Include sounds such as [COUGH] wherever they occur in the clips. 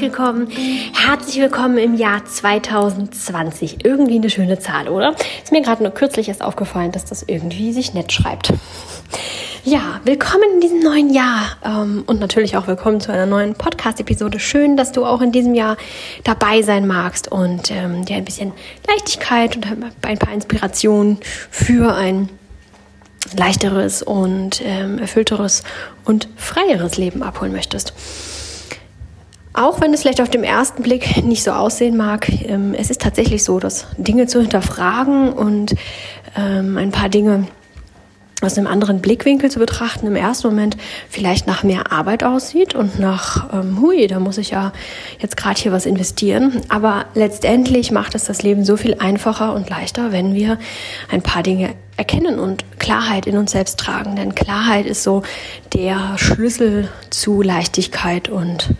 willkommen. Herzlich willkommen im Jahr 2020. Irgendwie eine schöne Zahl, oder? Ist mir gerade nur kürzlich erst aufgefallen, dass das irgendwie sich nett schreibt. Ja, willkommen in diesem neuen Jahr ähm, und natürlich auch willkommen zu einer neuen Podcast-Episode. Schön, dass du auch in diesem Jahr dabei sein magst und ähm, dir ein bisschen Leichtigkeit und ein paar Inspirationen für ein leichteres und ähm, erfüllteres und freieres Leben abholen möchtest. Auch wenn es vielleicht auf dem ersten Blick nicht so aussehen mag, ähm, es ist tatsächlich so, dass Dinge zu hinterfragen und ähm, ein paar Dinge aus einem anderen Blickwinkel zu betrachten, im ersten Moment vielleicht nach mehr Arbeit aussieht und nach, ähm, hui, da muss ich ja jetzt gerade hier was investieren. Aber letztendlich macht es das Leben so viel einfacher und leichter, wenn wir ein paar Dinge erkennen und Klarheit in uns selbst tragen. Denn Klarheit ist so der Schlüssel zu Leichtigkeit und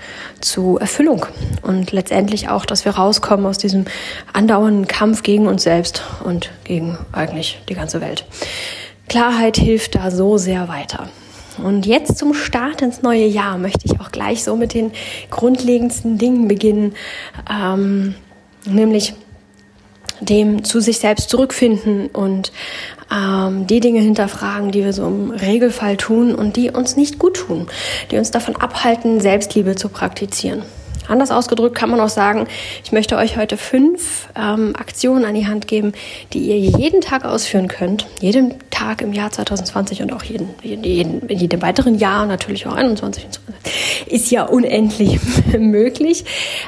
zu Erfüllung. Und letztendlich auch, dass wir rauskommen aus diesem andauernden Kampf gegen uns selbst und gegen eigentlich die ganze Welt. Klarheit hilft da so sehr weiter. Und jetzt zum Start ins neue Jahr möchte ich auch gleich so mit den grundlegendsten Dingen beginnen, ähm, nämlich dem zu sich selbst zurückfinden und ähm, die Dinge hinterfragen, die wir so im Regelfall tun und die uns nicht gut tun, die uns davon abhalten, Selbstliebe zu praktizieren. Anders ausgedrückt kann man auch sagen, ich möchte euch heute fünf ähm, Aktionen an die Hand geben, die ihr jeden Tag ausführen könnt. Jeden Tag im Jahr 2020 und auch jeden, jeden, in jedem weiteren Jahr, natürlich auch 21 und so. Ist ja unendlich [LAUGHS] möglich.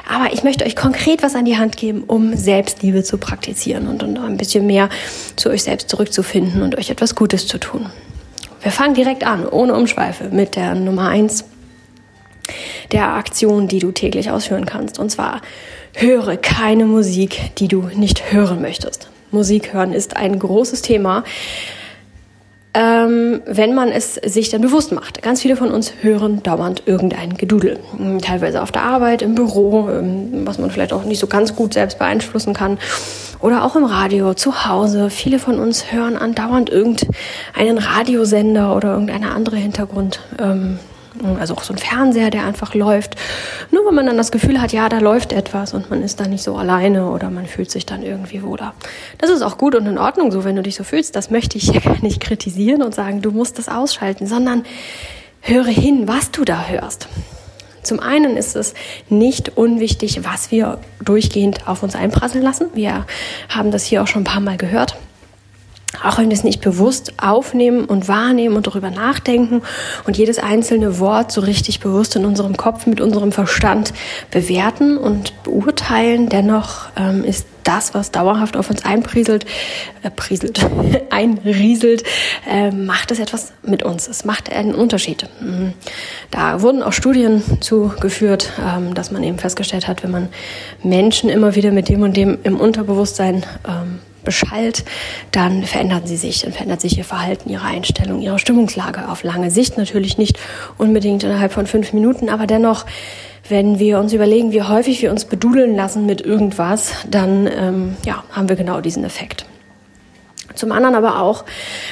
Aber ich möchte euch konkret was an die Hand geben, um Selbstliebe zu praktizieren und, und ein bisschen mehr zu euch selbst zurückzufinden und euch etwas Gutes zu tun. Wir fangen direkt an, ohne Umschweife, mit der Nummer eins der Aktion, die du täglich ausführen kannst. Und zwar höre keine Musik, die du nicht hören möchtest. Musik hören ist ein großes Thema, ähm, wenn man es sich dann bewusst macht. Ganz viele von uns hören dauernd irgendein Gedudel. Hm, teilweise auf der Arbeit, im Büro, ähm, was man vielleicht auch nicht so ganz gut selbst beeinflussen kann. Oder auch im Radio, zu Hause. Viele von uns hören andauernd irgendeinen Radiosender oder irgendeine andere Hintergrund. Ähm, also auch so ein Fernseher, der einfach läuft. Nur wenn man dann das Gefühl hat, ja, da läuft etwas und man ist da nicht so alleine oder man fühlt sich dann irgendwie wohler. Das ist auch gut und in Ordnung so, wenn du dich so fühlst. Das möchte ich [LAUGHS] hier gar nicht kritisieren und sagen, du musst das ausschalten, sondern höre hin, was du da hörst. Zum einen ist es nicht unwichtig, was wir durchgehend auf uns einprasseln lassen. Wir haben das hier auch schon ein paar Mal gehört auch wenn wir es nicht bewusst aufnehmen und wahrnehmen und darüber nachdenken und jedes einzelne Wort so richtig bewusst in unserem Kopf mit unserem Verstand bewerten und beurteilen, dennoch ähm, ist das, was dauerhaft auf uns einprieselt, äh, prieselt, [LAUGHS] einrieselt, äh, macht es etwas mit uns. Es macht einen Unterschied. Mhm. Da wurden auch Studien zugeführt, ähm, dass man eben festgestellt hat, wenn man Menschen immer wieder mit dem und dem im Unterbewusstsein ähm, beschallt, dann verändern sie sich, dann verändert sich ihr Verhalten, ihre Einstellung, ihre Stimmungslage auf lange Sicht natürlich nicht unbedingt innerhalb von fünf Minuten, aber dennoch, wenn wir uns überlegen, wie häufig wir uns bedudeln lassen mit irgendwas, dann ähm, ja, haben wir genau diesen Effekt. Zum anderen aber auch,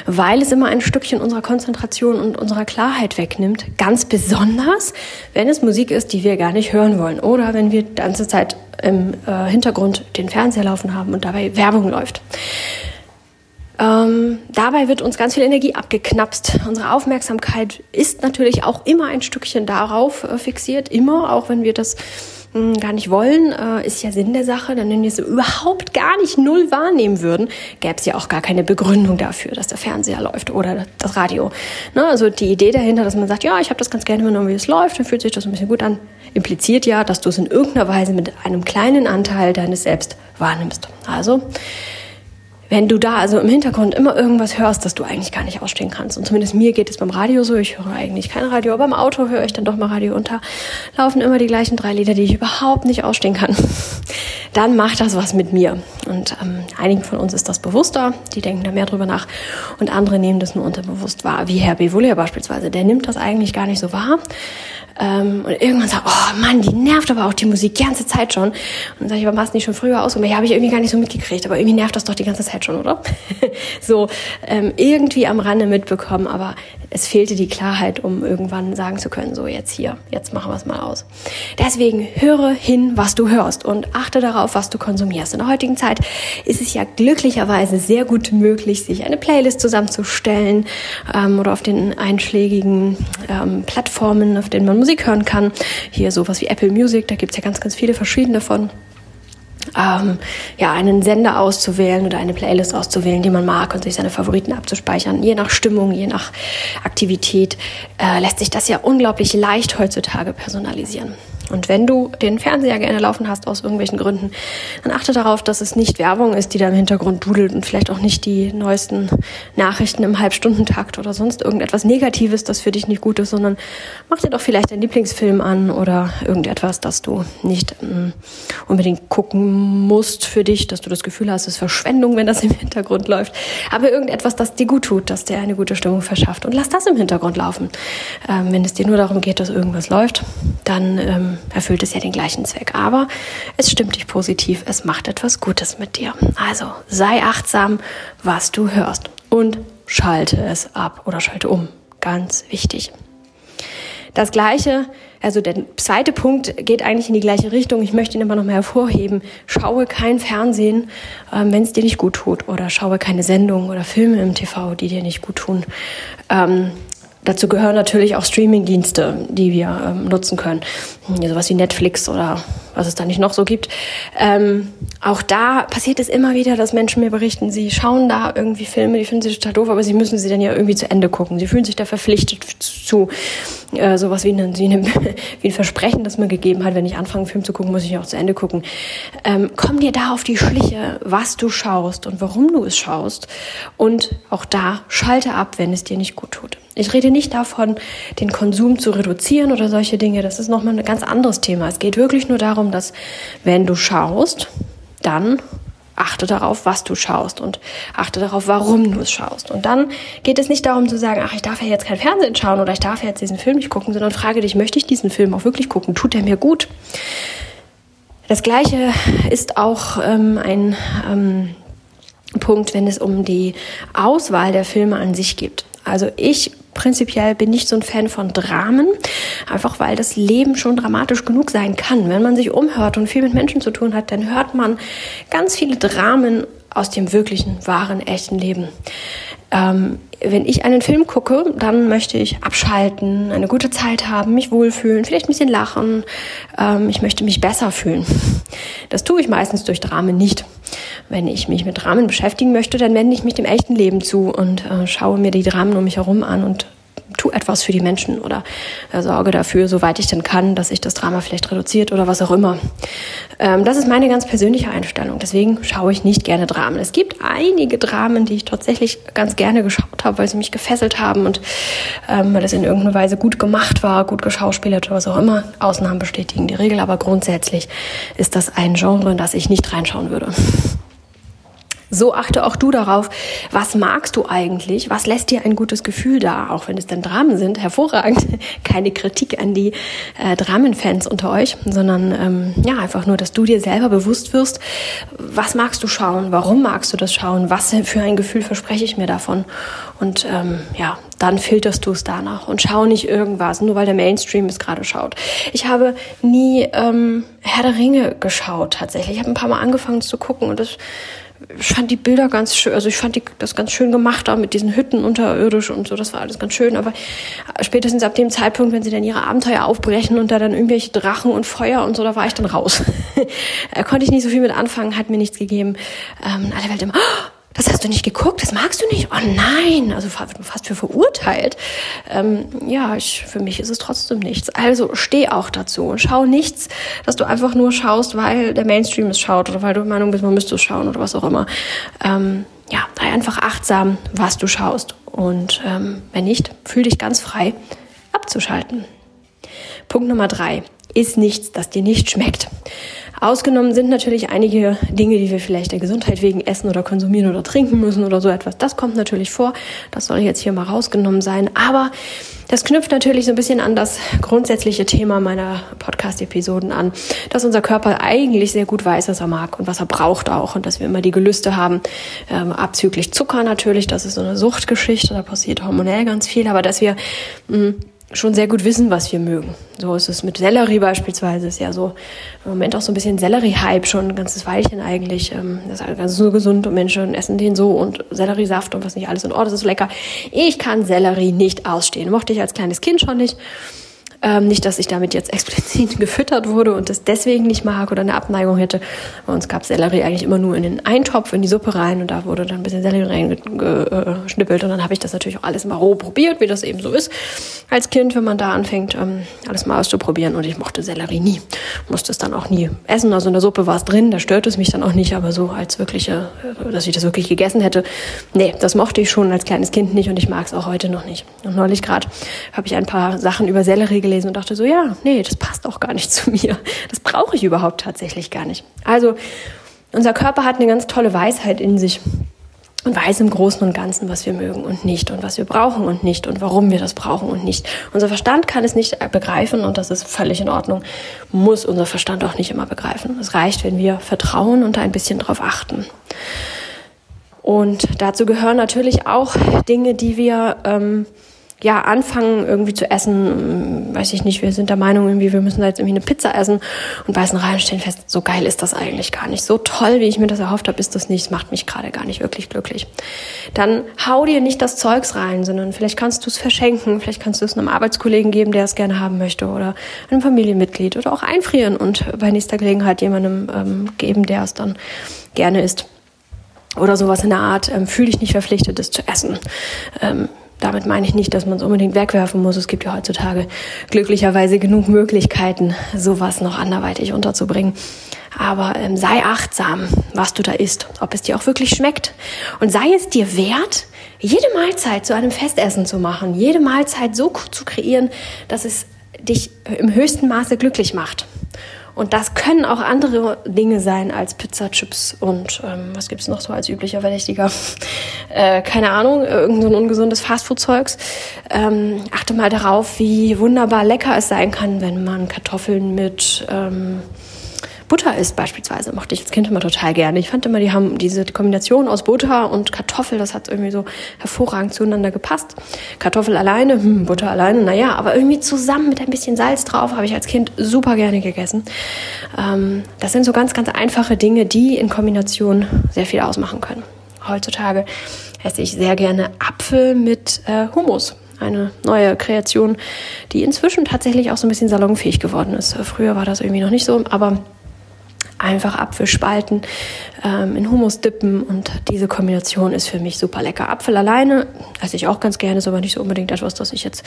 weil es immer ein Stückchen unserer Konzentration und unserer Klarheit wegnimmt. Ganz besonders, wenn es Musik ist, die wir gar nicht hören wollen. Oder wenn wir die ganze Zeit im äh, Hintergrund den Fernseher laufen haben und dabei Werbung läuft. Ähm, dabei wird uns ganz viel Energie abgeknapst. Unsere Aufmerksamkeit ist natürlich auch immer ein Stückchen darauf äh, fixiert. Immer, auch wenn wir das hm, gar nicht wollen, äh, ist ja Sinn der Sache. Denn wenn wir es überhaupt gar nicht null wahrnehmen würden, gäbe es ja auch gar keine Begründung dafür, dass der Fernseher läuft oder das Radio. Ne? Also die Idee dahinter, dass man sagt, ja, ich habe das ganz gerne, wenn irgendwie es läuft, dann fühlt sich das ein bisschen gut an, impliziert ja, dass du es in irgendeiner Weise mit einem kleinen Anteil deines Selbst wahrnimmst. Also wenn du da also im Hintergrund immer irgendwas hörst, das du eigentlich gar nicht ausstehen kannst. Und zumindest mir geht es beim Radio so. Ich höre eigentlich kein Radio, aber im Auto höre ich dann doch mal Radio da laufen immer die gleichen drei Lieder, die ich überhaupt nicht ausstehen kann. [LAUGHS] dann macht das was mit mir. Und ähm, einigen von uns ist das bewusster, die denken da mehr drüber nach und andere nehmen das nur unterbewusst wahr, wie Herr Bevulia beispielsweise, der nimmt das eigentlich gar nicht so wahr. Ähm, und irgendwann sagt, oh Mann, die nervt aber auch die Musik die ganze Zeit schon. Und dann sage ich, aber machst du nicht schon früher aus? Und ja, habe ich irgendwie gar nicht so mitgekriegt, aber irgendwie nervt das doch die ganze Zeit schon, oder? [LAUGHS] so ähm, irgendwie am Rande mitbekommen, aber es fehlte die Klarheit, um irgendwann sagen zu können, so jetzt hier, jetzt machen wir es mal aus. Deswegen höre hin, was du hörst und achte darauf, was du konsumierst. In der heutigen Zeit ist es ja glücklicherweise sehr gut möglich, sich eine Playlist zusammenzustellen ähm, oder auf den einschlägigen ähm, Plattformen, auf denen man Musik hören kann. Hier sowas wie Apple Music, da gibt's ja ganz, ganz viele verschiedene von ähm, ja, einen Sender auszuwählen oder eine Playlist auszuwählen, die man mag und sich seine Favoriten abzuspeichern. Je nach Stimmung, je nach Aktivität äh, lässt sich das ja unglaublich leicht heutzutage personalisieren. Und wenn du den Fernseher gerne laufen hast aus irgendwelchen Gründen, dann achte darauf, dass es nicht Werbung ist, die da im Hintergrund dudelt und vielleicht auch nicht die neuesten Nachrichten im Halbstundentakt oder sonst irgendetwas Negatives, das für dich nicht gut ist, sondern mach dir doch vielleicht deinen Lieblingsfilm an oder irgendetwas, das du nicht ähm, unbedingt gucken musst für dich, dass du das Gefühl hast, es ist Verschwendung, wenn das im Hintergrund läuft. Aber irgendetwas, das dir gut tut, das dir eine gute Stimmung verschafft. Und lass das im Hintergrund laufen. Ähm, wenn es dir nur darum geht, dass irgendwas läuft, dann ähm, erfüllt es ja den gleichen Zweck. Aber es stimmt dich positiv, es macht etwas Gutes mit dir. Also sei achtsam, was du hörst und schalte es ab oder schalte um. Ganz wichtig. Das gleiche, also der zweite Punkt geht eigentlich in die gleiche Richtung. Ich möchte ihn aber nochmal hervorheben. Schaue kein Fernsehen, ähm, wenn es dir nicht gut tut. Oder schaue keine Sendungen oder Filme im TV, die dir nicht gut tun. Ähm, Dazu gehören natürlich auch Streamingdienste, die wir ähm, nutzen können. Ja, sowas wie Netflix oder was es da nicht noch so gibt. Ähm, auch da passiert es immer wieder, dass Menschen mir berichten, sie schauen da irgendwie Filme, die finden sie total doof, aber sie müssen sie dann ja irgendwie zu Ende gucken. Sie fühlen sich da verpflichtet zu. Äh, sowas wie, eine, wie, eine, [LAUGHS] wie ein Versprechen, das man gegeben hat, wenn ich anfange, einen Film zu gucken, muss ich auch zu Ende gucken. Ähm, komm dir da auf die Schliche, was du schaust und warum du es schaust. Und auch da schalte ab, wenn es dir nicht gut tut. Ich rede nicht davon, den Konsum zu reduzieren oder solche Dinge. Das ist nochmal ein ganz anderes Thema. Es geht wirklich nur darum, dass wenn du schaust, dann achte darauf, was du schaust und achte darauf, warum du es schaust. Und dann geht es nicht darum zu sagen, ach, ich darf ja jetzt kein Fernsehen schauen oder ich darf ja jetzt diesen Film nicht gucken, sondern frage dich, möchte ich diesen Film auch wirklich gucken? Tut er mir gut? Das Gleiche ist auch ähm, ein ähm, Punkt, wenn es um die Auswahl der Filme an sich geht. Also ich prinzipiell bin nicht so ein Fan von Dramen, einfach weil das Leben schon dramatisch genug sein kann. Wenn man sich umhört und viel mit Menschen zu tun hat, dann hört man ganz viele Dramen aus dem wirklichen, wahren, echten Leben. Ähm, wenn ich einen Film gucke, dann möchte ich abschalten, eine gute Zeit haben, mich wohlfühlen, vielleicht ein bisschen lachen. Ähm, ich möchte mich besser fühlen. Das tue ich meistens durch Dramen nicht. Wenn ich mich mit Dramen beschäftigen möchte, dann wende ich mich dem echten Leben zu und äh, schaue mir die Dramen um mich herum an und tu etwas für die Menschen oder äh, sorge dafür, soweit ich denn kann, dass sich das Drama vielleicht reduziert oder was auch immer. Ähm, das ist meine ganz persönliche Einstellung. Deswegen schaue ich nicht gerne Dramen. Es gibt einige Dramen, die ich tatsächlich ganz gerne geschaut habe, weil sie mich gefesselt haben und ähm, weil es in irgendeiner Weise gut gemacht war, gut geschauspielert oder was auch immer. Ausnahmen bestätigen die Regel, aber grundsätzlich ist das ein Genre, in das ich nicht reinschauen würde. So achte auch du darauf, was magst du eigentlich, was lässt dir ein gutes Gefühl da, auch wenn es dann Dramen sind, hervorragend. [LAUGHS] Keine Kritik an die äh, Dramenfans unter euch, sondern ähm, ja, einfach nur, dass du dir selber bewusst wirst, was magst du schauen, warum magst du das schauen, was für ein Gefühl verspreche ich mir davon. Und ähm, ja, dann filterst du es danach und schau nicht irgendwas, nur weil der Mainstream es gerade schaut. Ich habe nie ähm, Herr der Ringe geschaut tatsächlich. Ich habe ein paar Mal angefangen zu gucken und das ich fand die Bilder ganz schön, also ich fand die, das ganz schön gemacht da mit diesen Hütten unterirdisch und so, das war alles ganz schön, aber spätestens ab dem Zeitpunkt, wenn sie dann ihre Abenteuer aufbrechen und da dann irgendwelche Drachen und Feuer und so, da war ich dann raus. da [LAUGHS] konnte ich nicht so viel mit anfangen, hat mir nichts gegeben. Ähm, alle Welt immer, oh, das hast du nicht geguckt, das magst du nicht. Oh nein, also fast für verurteilt. Ähm, ja, ich, für mich ist es trotzdem nichts. Also steh auch dazu schau nichts, dass du einfach nur schaust, weil der Mainstream es schaut oder weil du der Meinung bist, man müsste es schauen oder was auch immer. Ähm, ja, sei einfach achtsam, was du schaust. Und ähm, wenn nicht, fühl dich ganz frei, abzuschalten. Punkt Nummer drei ist nichts, das dir nicht schmeckt. Ausgenommen sind natürlich einige Dinge, die wir vielleicht der Gesundheit wegen essen oder konsumieren oder trinken müssen oder so etwas. Das kommt natürlich vor. Das soll jetzt hier mal rausgenommen sein. Aber das knüpft natürlich so ein bisschen an das grundsätzliche Thema meiner Podcast-Episoden an, dass unser Körper eigentlich sehr gut weiß, was er mag und was er braucht auch und dass wir immer die Gelüste haben, ähm, abzüglich Zucker natürlich. Das ist so eine Suchtgeschichte, da passiert hormonell ganz viel, aber dass wir mh, mm, schon sehr gut wissen, was wir mögen. So ist es mit Sellerie beispielsweise. Ist ja so im Moment auch so ein bisschen Sellerie-Hype schon ein ganzes Weilchen eigentlich. Ähm, das ist ganz so gesund und Menschen essen den so und Selleriesaft und was nicht alles in Ordnung. Das ist so lecker. Ich kann Sellerie nicht ausstehen. Mochte ich als kleines Kind schon nicht. Ähm, nicht, dass ich damit jetzt [LAUGHS] explizit gefüttert wurde und das deswegen nicht mag oder eine Abneigung hätte. Bei uns gab Sellerie eigentlich immer nur in den Eintopf, in die Suppe rein und da wurde dann ein bisschen Sellerie reingeschnippelt und dann habe ich das natürlich auch alles mal roh probiert, wie das eben so ist als Kind, wenn man da anfängt, ähm, alles mal auszuprobieren und ich mochte Sellerie nie. Musste es dann auch nie essen. Also in der Suppe war es drin, da stört es mich dann auch nicht, aber so als wirkliche, äh, dass ich das wirklich gegessen hätte, nee, das mochte ich schon als kleines Kind nicht und ich mag es auch heute noch nicht. Und neulich gerade habe ich ein paar Sachen über Sellerie gelesen und dachte so, ja, nee, das passt auch gar nicht [LAUGHS] zu mir. Das brauche ich überhaupt tatsächlich gar nicht. Also, unser Körper hat eine ganz tolle Weisheit in sich und weiß im Großen und Ganzen, was wir mögen und nicht und was wir brauchen und nicht und warum wir das brauchen und nicht. Unser Verstand kann es nicht begreifen und das ist völlig in Ordnung. Muss unser Verstand auch nicht immer begreifen. Es reicht, wenn wir vertrauen und ein bisschen drauf achten. Und dazu gehören natürlich auch Dinge, die wir ähm, ja, anfangen irgendwie zu essen, weiß ich nicht, wir sind der Meinung irgendwie, wir müssen da jetzt irgendwie eine Pizza essen und beißen rein und stellen fest, so geil ist das eigentlich gar nicht. So toll, wie ich mir das erhofft habe, ist das nicht. Das macht mich gerade gar nicht wirklich glücklich. Dann hau dir nicht das Zeugs rein, sondern vielleicht kannst du es verschenken, vielleicht kannst du es einem Arbeitskollegen geben, der es gerne haben möchte oder einem Familienmitglied oder auch einfrieren und bei nächster Gelegenheit jemandem ähm, geben, der es dann gerne isst oder sowas in der Art, ähm, fühle dich nicht verpflichtet, es zu essen. Ähm, damit meine ich nicht, dass man es unbedingt wegwerfen muss. Es gibt ja heutzutage glücklicherweise genug Möglichkeiten, sowas noch anderweitig unterzubringen. Aber ähm, sei achtsam, was du da isst, ob es dir auch wirklich schmeckt. Und sei es dir wert, jede Mahlzeit zu einem Festessen zu machen, jede Mahlzeit so zu kreieren, dass es dich im höchsten Maße glücklich macht. Und das können auch andere Dinge sein als Pizza, Chips und ähm, was gibt's noch so als üblicher Verdächtiger? [LAUGHS] Äh, keine Ahnung, irgend so ein ungesundes Fastfood-Zeugs. Ähm, achte mal darauf, wie wunderbar lecker es sein kann, wenn man Kartoffeln mit ähm, Butter isst beispielsweise, mochte ich als Kind immer total gerne. Ich fand immer, die haben diese Kombination aus Butter und Kartoffel, das hat irgendwie so hervorragend zueinander gepasst. Kartoffel alleine, hm, Butter alleine, naja, aber irgendwie zusammen mit ein bisschen Salz drauf habe ich als Kind super gerne gegessen. Ähm, das sind so ganz, ganz einfache Dinge, die in Kombination sehr viel ausmachen können. Heutzutage esse ich sehr gerne Apfel mit äh, Hummus eine neue Kreation, die inzwischen tatsächlich auch so ein bisschen salonfähig geworden ist. Früher war das irgendwie noch nicht so, aber einfach Apfel spalten, ähm, in Hummus dippen und diese Kombination ist für mich super lecker. Apfel alleine esse ich auch ganz gerne, ist aber nicht so unbedingt etwas, das ich jetzt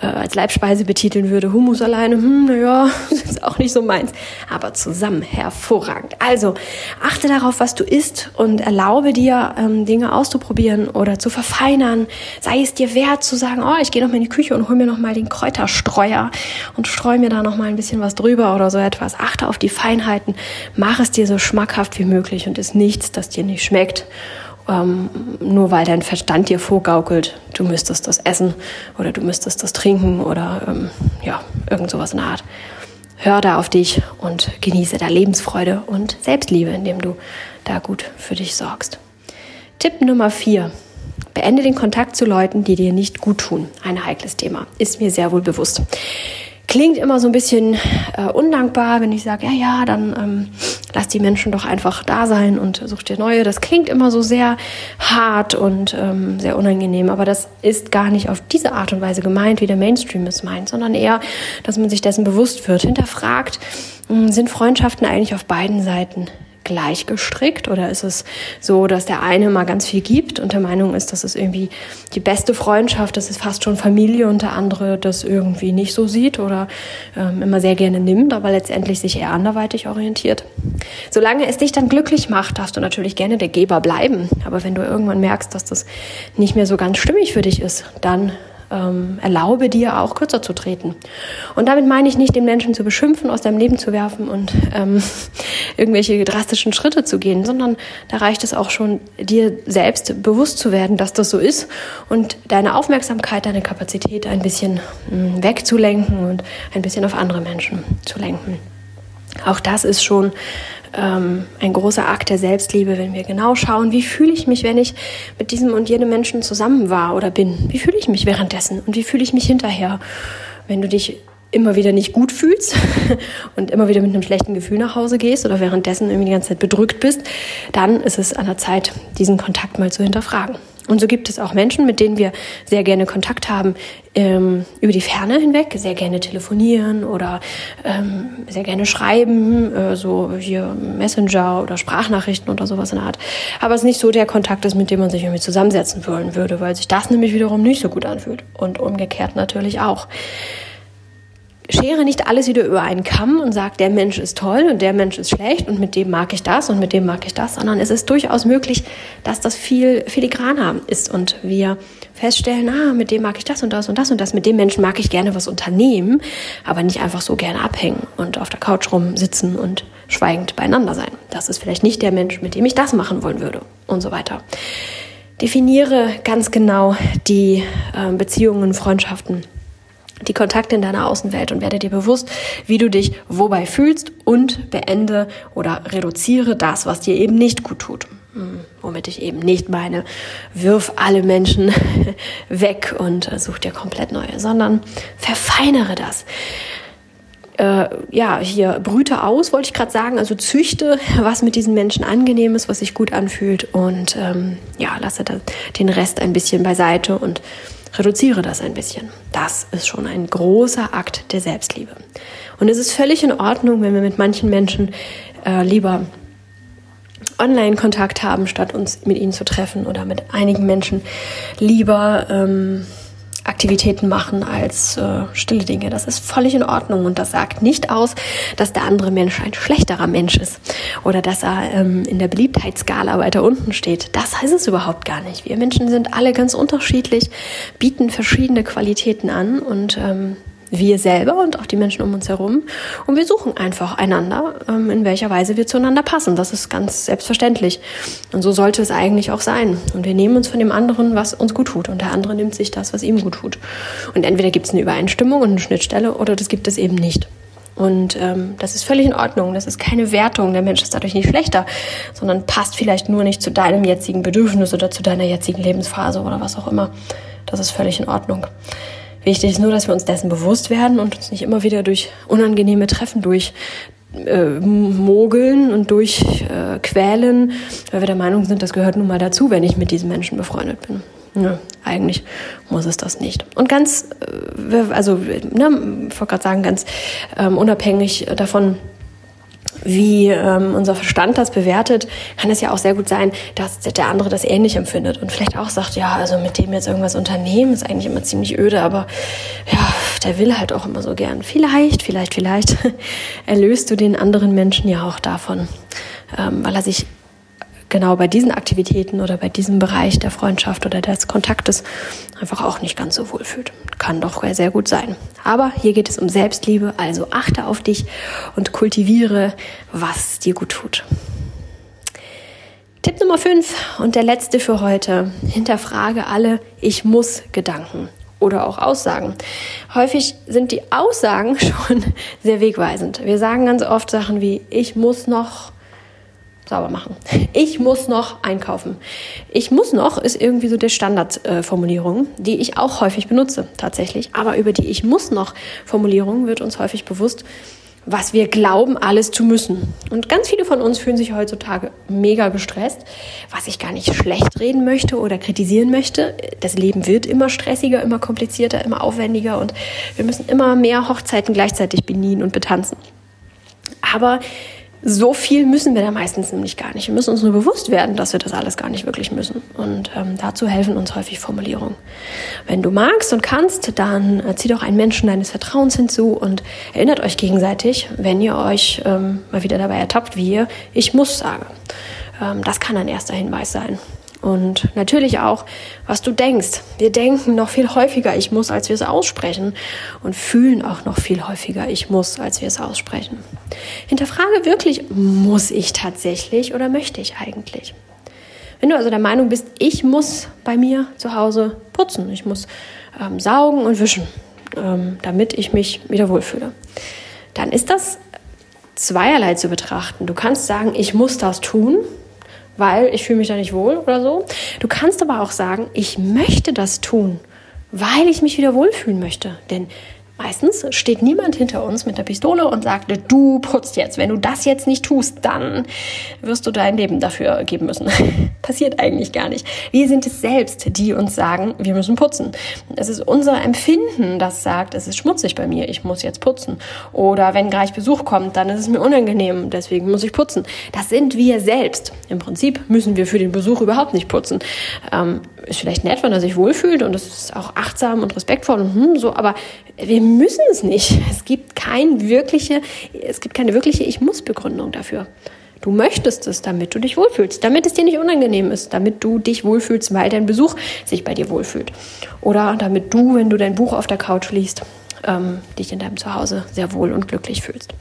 äh, als Leibspeise betiteln würde. Hummus alleine, hm, naja, [LAUGHS] ist auch nicht so meins, aber zusammen hervorragend. Also achte darauf, was du isst und erlaube dir, ähm, Dinge auszuprobieren oder zu verfeinern. Sei es dir wert zu sagen, oh, ich gehe noch mal in die Küche und hol mir noch mal den Kräuterstreuer und streue mir da noch mal ein bisschen was drüber oder so etwas. Achte auf die Feinheiten mach es dir so schmackhaft wie möglich und ist nichts, das dir nicht schmeckt. Ähm, nur weil dein Verstand dir vorgaukelt, du müsstest das essen oder du müsstest das trinken oder ähm, ja, irgend sowas in der Art. Hör da auf dich und genieße da Lebensfreude und Selbstliebe, indem du da gut für dich sorgst. Tipp Nummer vier. Beende den Kontakt zu Leuten, die dir nicht gut tun. Ein heikles Thema. Ist mir sehr wohl bewusst klingt immer so ein bisschen äh, undankbar, wenn ich sage, ja, ja, dann ähm, lass die Menschen doch einfach da sein und such dir neue. Das klingt immer so sehr hart und ähm, sehr unangenehm, aber das ist gar nicht auf diese Art und Weise gemeint, wie der Mainstream es meint, sondern eher, dass man sich dessen bewusst wird, hinterfragt, hm, sind Freundschaften eigentlich auf beiden Seiten gleich gestrickt oder ist es so, dass der eine mal ganz viel gibt und der Meinung ist, dass es irgendwie die beste Freundschaft, das ist fast schon Familie und der andere das irgendwie nicht so sieht oder ähm, immer sehr gerne nimmt, aber letztendlich sich eher anderweitig orientiert. Solange es dich dann glücklich macht, darfst du natürlich gerne der Geber bleiben, aber wenn du irgendwann merkst, dass das nicht mehr so ganz stimmig für dich ist, dann ähm, erlaube dir auch kürzer zu treten. Und damit meine ich nicht, den Menschen zu beschimpfen, aus deinem Leben zu werfen und ähm, [LAUGHS] irgendwelche drastischen Schritte zu gehen, sondern da reicht es auch schon, dir selbst bewusst zu werden, dass das so ist und deine Aufmerksamkeit, deine Kapazität ein bisschen mh, hm, wegzulenken und ein bisschen auf andere Menschen zu lenken. Auch das ist schon ähm, ein großer Akt der Selbstliebe, wenn wir genau schauen, wie fühle ich mich, wenn ich mit diesem und jenem Menschen zusammen war oder bin? Wie fühle ich mich währenddessen und wie fühle ich mich hinterher? Wenn du dich immer wieder nicht gut fühlst [LAUGHS] und immer wieder mit einem schlechten Gefühl nach Hause gehst oder währenddessen irgendwie die ganze Zeit bedrückt bist, dann ist es an der Zeit, diesen Kontakt mal zu hinterfragen. Und so gibt es auch Menschen, mit denen wir sehr gerne Kontakt haben, ähm, über die Ferne hinweg, sehr gerne telefonieren oder ähm, sehr gerne schreiben, äh, so hier Messenger oder Sprachnachrichten oder sowas in der Art. Aber es nicht so der Kontakt ist, mit dem man sich irgendwie zusammensetzen wollen würde, weil sich das nämlich wiederum nicht so gut anfühlt. Und umgekehrt natürlich auch schere nicht alles wieder über einen Kamm und sag, der Mensch ist toll und der Mensch ist schlecht und mit dem mag ich das und mit dem mag ich das, sondern es ist durchaus möglich, dass das viel filigraner ist und wir feststellen, ah, mit dem mag ich das und das und das und das, mit dem Menschen mag ich gerne was unternehmen, aber nicht einfach so gerne abhängen und auf der Couch rumsitzen und schweigend beieinander sein. Das ist vielleicht nicht der Mensch, mit dem ich das machen wollen würde und so weiter. Definiere ganz genau die äh, Beziehungen, Freundschaften, die Kontakte in deiner Außenwelt und werde dir bewusst, wie du dich wobei fühlst und beende oder reduziere das, was dir eben nicht gut tut. Hm, womit ich eben nicht meine, wirf alle Menschen [LAUGHS] weg und äh, such dir komplett neue, sondern verfeinere das. Äh, ja, hier brüte aus, wollte ich gerade sagen, also züchte, was mit diesen Menschen angenehm ist, was sich gut anfühlt und ähm, ja, lasse den Rest ein bisschen beiseite und reduziere das ein bisschen. Das ist schon ein großer Akt der Selbstliebe. Und es ist völlig in Ordnung, wenn wir mit manchen Menschen äh, lieber Online-Kontakt haben, statt uns mit ihnen zu treffen oder mit einigen Menschen lieber ähm, Aktivitäten machen als äh, stille Dinge. Das ist völlig in Ordnung und das sagt nicht aus, dass der andere Mensch ein schlechterer Mensch ist oder dass er ähm, in der Beliebtheitsskala weiter unten steht. Das heißt es überhaupt gar nicht. Wir Menschen sind alle ganz unterschiedlich, bieten verschiedene Qualitäten an und ähm, wir selber und auch die Menschen um uns herum. Und wir suchen einfach einander, ähm, in welcher Weise wir zueinander passen. Das ist ganz selbstverständlich. Und so sollte es eigentlich auch sein. Und wir nehmen uns von dem anderen, was uns gut tut. Und der andere nimmt sich das, was ihm gut tut. Und entweder gibt es eine Übereinstimmung und eine Schnittstelle oder das gibt es eben nicht. Und ähm, das ist völlig in Ordnung. Das ist keine Wertung. Der Mensch ist dadurch nicht schlechter, sondern passt vielleicht nur nicht zu deinem jetzigen Bedürfnis oder zu deiner jetzigen Lebensphase oder was auch immer. Das ist völlig in Ordnung. Wichtig ist nur, dass wir uns dessen bewusst werden und uns nicht immer wieder durch unangenehme Treffen durch äh, mogeln und durchquälen, äh, weil wir der Meinung sind, das gehört nun mal dazu, wenn ich mit diesen Menschen befreundet bin. Ja, eigentlich muss es das nicht. Und ganz, äh, also, ne, ich wollte gerade sagen, ganz ähm, unabhängig davon, wie ähm, unser Verstand das bewertet, kann es ja auch sehr gut sein, dass der andere das ähnlich empfindet und vielleicht auch sagt, ja, also mit dem jetzt irgendwas unternehmen ist eigentlich immer ziemlich öde, aber ja, der will halt auch immer so gern. Vielleicht, vielleicht, vielleicht [LAUGHS] erlöst du den anderen Menschen ja auch davon, ähm, weil er sich genau bei diesen Aktivitäten oder bei diesem Bereich der Freundschaft oder des Kontaktes einfach auch nicht ganz so wohl fühlt. Kann doch sehr gut sein. Aber hier geht es um Selbstliebe, also achte auf dich und kultiviere, was dir gut tut. Tipp Nummer 5 und der letzte für heute. Hinterfrage alle Ich muss Gedanken oder auch Aussagen. Häufig sind die Aussagen [LAUGHS] schon sehr wegweisend. Wir sagen ganz oft Sachen wie Ich muss noch sauber machen. Ich muss noch einkaufen. Ich muss noch ist irgendwie so der Standardformulierung, äh, die ich auch häufig benutze tatsächlich. Aber über die Ich muss noch Formulierung wird uns häufig bewusst, was wir glauben, alles zu müssen. Und ganz viele von uns fühlen sich heutzutage mega gestresst, was ich gar nicht schlecht reden möchte oder kritisieren möchte. Das Leben wird immer stressiger, immer komplizierter, immer aufwendiger und wir müssen immer mehr Hochzeiten gleichzeitig bedienen und betanzen. Aber so viel müssen wir da meistens nämlich gar nicht. Wir müssen uns nur bewusst werden, dass wir das alles gar nicht wirklich müssen. Und ähm, dazu helfen uns häufig Formulierungen. Wenn du magst und kannst, dann äh, zieh doch einen Menschen deines Vertrauens hinzu und erinnert euch gegenseitig, wenn ihr euch ähm, mal wieder dabei ertappt, wie ihr ich muss sage. Ähm, das kann ein erster Hinweis sein. Und natürlich auch, was du denkst. Wir denken noch viel häufiger, ich muss, als wir es aussprechen. Und fühlen auch noch viel häufiger, ich muss, als wir es aussprechen. Hinterfrage wirklich, muss ich tatsächlich oder möchte ich eigentlich? Wenn du also der Meinung bist, ich muss bei mir zu Hause putzen, ich muss ähm, saugen und wischen, ähm, damit ich mich wieder wohlfühle, dann ist das zweierlei zu betrachten. Du kannst sagen, ich muss das tun, weil ich fühle mich da nicht wohl oder so. Du kannst aber auch sagen, ich möchte das tun, weil ich mich wieder wohlfühlen möchte. Denn Meistens steht niemand hinter uns mit der Pistole und sagt, du putzt jetzt. Wenn du das jetzt nicht tust, dann wirst du dein Leben dafür geben müssen. [LAUGHS] Passiert eigentlich gar nicht. Wir sind es selbst, die uns sagen, wir müssen putzen. Es ist unser Empfinden, das sagt, es ist schmutzig bei mir, ich muss jetzt putzen. Oder wenn gleich Besuch kommt, dann ist es mir unangenehm, deswegen muss ich putzen. Das sind wir selbst. Im Prinzip müssen wir für den Besuch überhaupt nicht putzen. Ähm, ist vielleicht nett, wenn er sich wohlfühlt und es ist auch achtsam und respektvoll und hm, so, aber wir müssen es nicht. [LAUGHS] Es gibt kein wirkliche, es gibt keine wirkliche Ich-muss-Begründung dafür. Du möchtest es, damit du dich wohlfühlst, damit es dir nicht unangenehm ist, damit du dich wohlfühlst, weil dein Besuch sich bei dir wohlfühlt. Oder damit du, wenn du dein Buch auf der Couch liest, ähm, dich in deinem Zuhause sehr wohl und glücklich fühlst.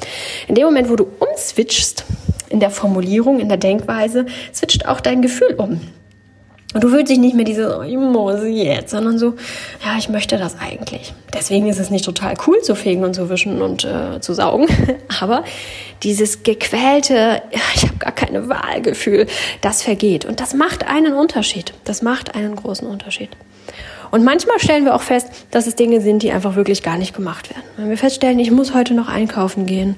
In dem Moment, wo du umswitchst in der Formulierung, in der Denkweise, switcht auch dein Gefühl um. Und du fühlst dich nicht mehr diese, oh, ich muss jetzt, sondern so, ja, ich möchte das eigentlich. Deswegen ist es nicht total cool zu fegen und zu wischen und äh, zu saugen. [LAUGHS] Aber dieses gequälte, ich habe gar keine Wahlgefühl, das vergeht. Und das macht einen Unterschied. Das macht einen großen Unterschied. Und manchmal stellen wir auch fest, dass es Dinge sind, die einfach wirklich gar nicht gemacht werden. Wenn wir feststellen, ich muss heute noch einkaufen gehen,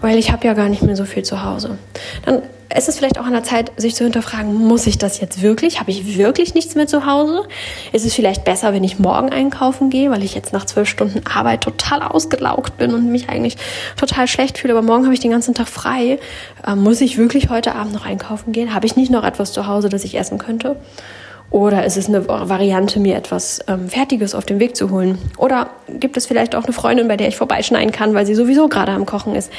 weil ich habe ja gar nicht mehr so viel zu Hause, dann ist es vielleicht auch an der Zeit, sich zu hinterfragen, muss ich das jetzt wirklich? Habe ich wirklich nichts mehr zu Hause? Ist es vielleicht besser, wenn ich morgen einkaufen gehe, weil ich jetzt nach zwölf Stunden Arbeit total ausgelaugt bin und mich eigentlich total schlecht fühle, aber morgen habe ich den ganzen Tag frei. Ähm, muss ich wirklich heute Abend noch einkaufen gehen? Habe ich nicht noch etwas zu Hause, das ich essen könnte? Oder ist es eine Variante, mir etwas ähm, Fertiges auf den Weg zu holen? Oder gibt es vielleicht auch eine Freundin, bei der ich vorbeischneiden kann, weil sie sowieso gerade am Kochen ist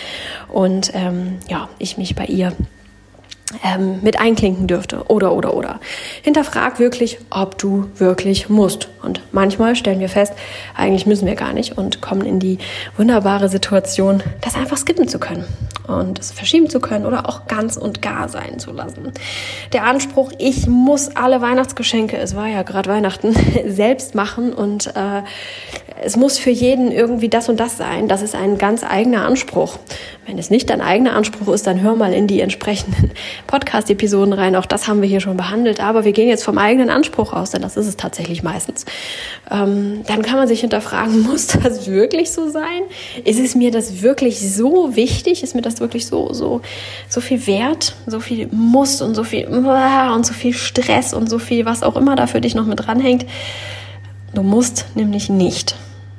und ähm, ja, ich mich bei ihr ähm, mit einklinken dürfte oder oder oder. Hinterfrag wirklich, ob du wirklich musst. Und manchmal stellen wir fest, eigentlich müssen wir gar nicht und kommen in die wunderbare Situation, das einfach skippen zu können und es verschieben zu können oder auch ganz und gar sein zu lassen. Der Anspruch, ich muss alle Weihnachtsgeschenke, es war ja gerade Weihnachten, [LAUGHS] selbst machen und äh, es muss für jeden irgendwie das und das sein, das ist ein ganz eigener Anspruch. Wenn es nicht dein eigener Anspruch ist, dann hör mal in die entsprechenden [LAUGHS] Podcast-Episoden rein. Auch das haben wir hier schon behandelt. Aber wir gehen jetzt vom eigenen Anspruch aus, denn das ist es tatsächlich meistens. Ähm, dann kann man sich hinterfragen, [LAUGHS] muss das wirklich so sein? Ist es mir das wirklich so wichtig? Ist mir das wirklich so, so, so viel wert? So viel Muss und so viel und so viel Stress und so viel, was auch immer da für dich noch mit dranhängt? Du musst nämlich nicht.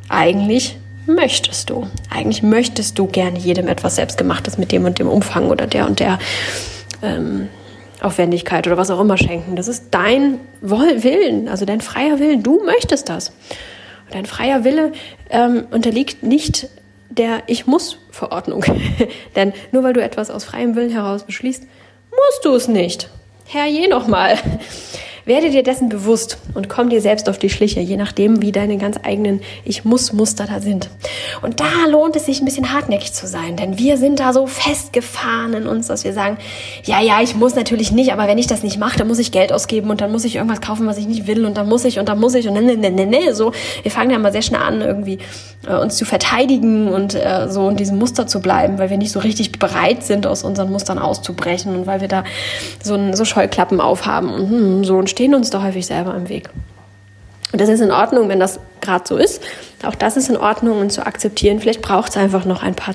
Eigentlich möchtest du. Eigentlich möchtest du gerne jedem etwas Selbstgemachtes mit dem und dem Umfang oder der und der ähm, Aufwendigkeit oder was auch immer schenken. Das ist dein Willen, also dein freier Willen. Du möchtest das. Und dein freier Wille ähm, unterliegt nicht der Ich muss Verordnung. [LAUGHS] Denn nur weil du etwas aus freiem Willen heraus beschließt, musst du es nicht. Herr je noch mal. Werde dir dessen bewusst und komm dir selbst auf die Schliche, je nachdem, wie deine ganz eigenen Ich-Muss-Muster da sind. Und da lohnt es sich ein bisschen hartnäckig zu sein, denn wir sind da so festgefahren in uns, dass wir sagen, ja, ja, ich muss natürlich nicht, aber wenn ich das nicht mache, dann muss ich Geld ausgeben und dann muss ich irgendwas kaufen, was ich nicht will und dann muss ich und dann muss ich und ne, ne, ne, ne, ne, so. Wir fangen ja mal sehr schnell an, irgendwie äh, uns zu verteidigen und äh, so in diesem Muster zu bleiben, weil wir nicht so richtig bereit sind, aus unseren Mustern auszubrechen und weil wir da so, so Scheuklappen aufhaben und hm, so ein stehen uns da häufig selber im Weg. Und das ist in Ordnung, wenn das gerade so ist. Auch das ist in Ordnung und zu akzeptieren. Vielleicht braucht es einfach noch ein paar,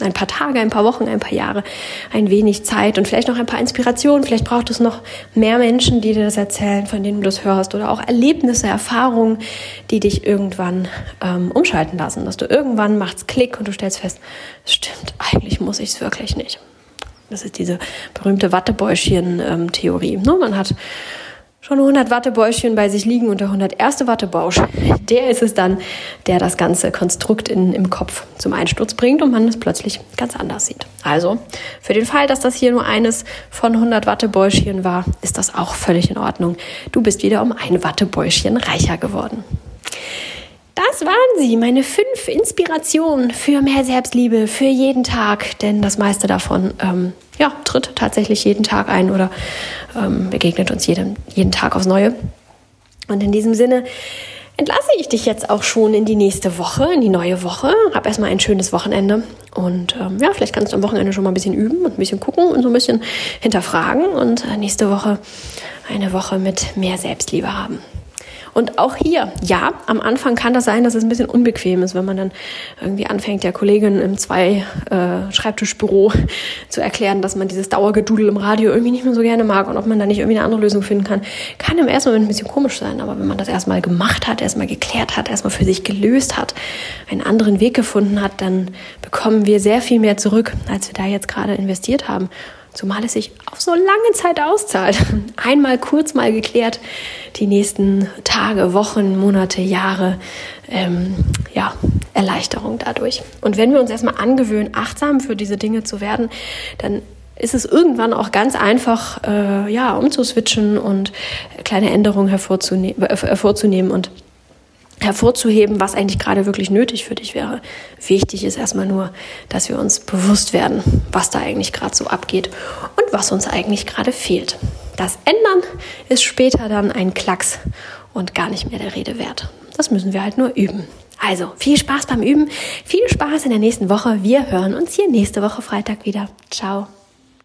ein paar Tage, ein paar Wochen, ein paar Jahre, ein wenig Zeit und vielleicht noch ein paar Inspirationen. Vielleicht braucht es noch mehr Menschen, die dir das erzählen, von denen du das hörst oder auch Erlebnisse, Erfahrungen, die dich irgendwann ähm, umschalten lassen. Dass du irgendwann macht's Klick und du stellst fest, stimmt, eigentlich muss ich es wirklich nicht. Das ist diese berühmte Wattebäuschen-Theorie. Ne? Man hat schon 100 Wattebäuschen bei sich liegen und der 101. Wattebausch, der ist es dann, der das ganze Konstrukt in, im Kopf zum Einsturz bringt und man es plötzlich ganz anders sieht. Also, für den Fall, dass das hier nur eines von 100 Wattebäuschen war, ist das auch völlig in Ordnung. Du bist wieder um ein Wattebäuschen reicher geworden. Das waren sie, meine fünf Inspirationen für mehr Selbstliebe für jeden Tag, denn das meiste davon ähm, ja, tritt tatsächlich jeden Tag ein oder ähm, begegnet uns jeden, jeden Tag aufs Neue. Und in diesem Sinne entlasse ich dich jetzt auch schon in die nächste Woche, in die neue Woche. Hab erstmal ein schönes Wochenende und ähm, ja, vielleicht kannst du am Wochenende schon mal ein bisschen üben und ein bisschen gucken und so ein bisschen hinterfragen und äh, nächste Woche eine Woche mit mehr Selbstliebe haben. Und auch hier, ja, am Anfang kann das sein, dass es ein bisschen unbequem ist, wenn man dann irgendwie anfängt, der Kollegin im Zwei-Schreibtischbüro äh, [LAUGHS] zu erklären, dass man dieses Dauergedudel im Radio irgendwie nicht mehr so gerne mag und ob man da nicht irgendwie eine andere Lösung finden kann. Kann im ersten Moment ein bisschen komisch sein, aber wenn man das erstmal gemacht hat, erstmal geklärt hat, erstmal für sich gelöst hat, einen anderen Weg gefunden hat, dann bekommen wir sehr viel mehr zurück, als wir da jetzt gerade investiert haben. Zumal es sich auf so lange Zeit auszahlt. Einmal kurz mal geklärt, die nächsten Tage, Wochen, Monate, Jahre, ähm, ja, Erleichterung dadurch. Und wenn wir uns erstmal angewöhnen, achtsam für diese Dinge zu werden, dann ist es irgendwann auch ganz einfach, äh, ja, umzuswitchen und kleine Änderungen hervorzune äh, hervorzunehmen und hervorzuheben, was eigentlich gerade wirklich nötig für dich wäre. Wichtig ist erstmal nur, dass wir uns bewusst werden, was da eigentlich gerade so abgeht und was uns eigentlich gerade fehlt. Das Ändern ist später dann ein Klacks und gar nicht mehr der Rede wert. Das müssen wir halt nur üben. Also viel Spaß beim Üben, viel Spaß in der nächsten Woche. Wir hören uns hier nächste Woche Freitag wieder. Ciao.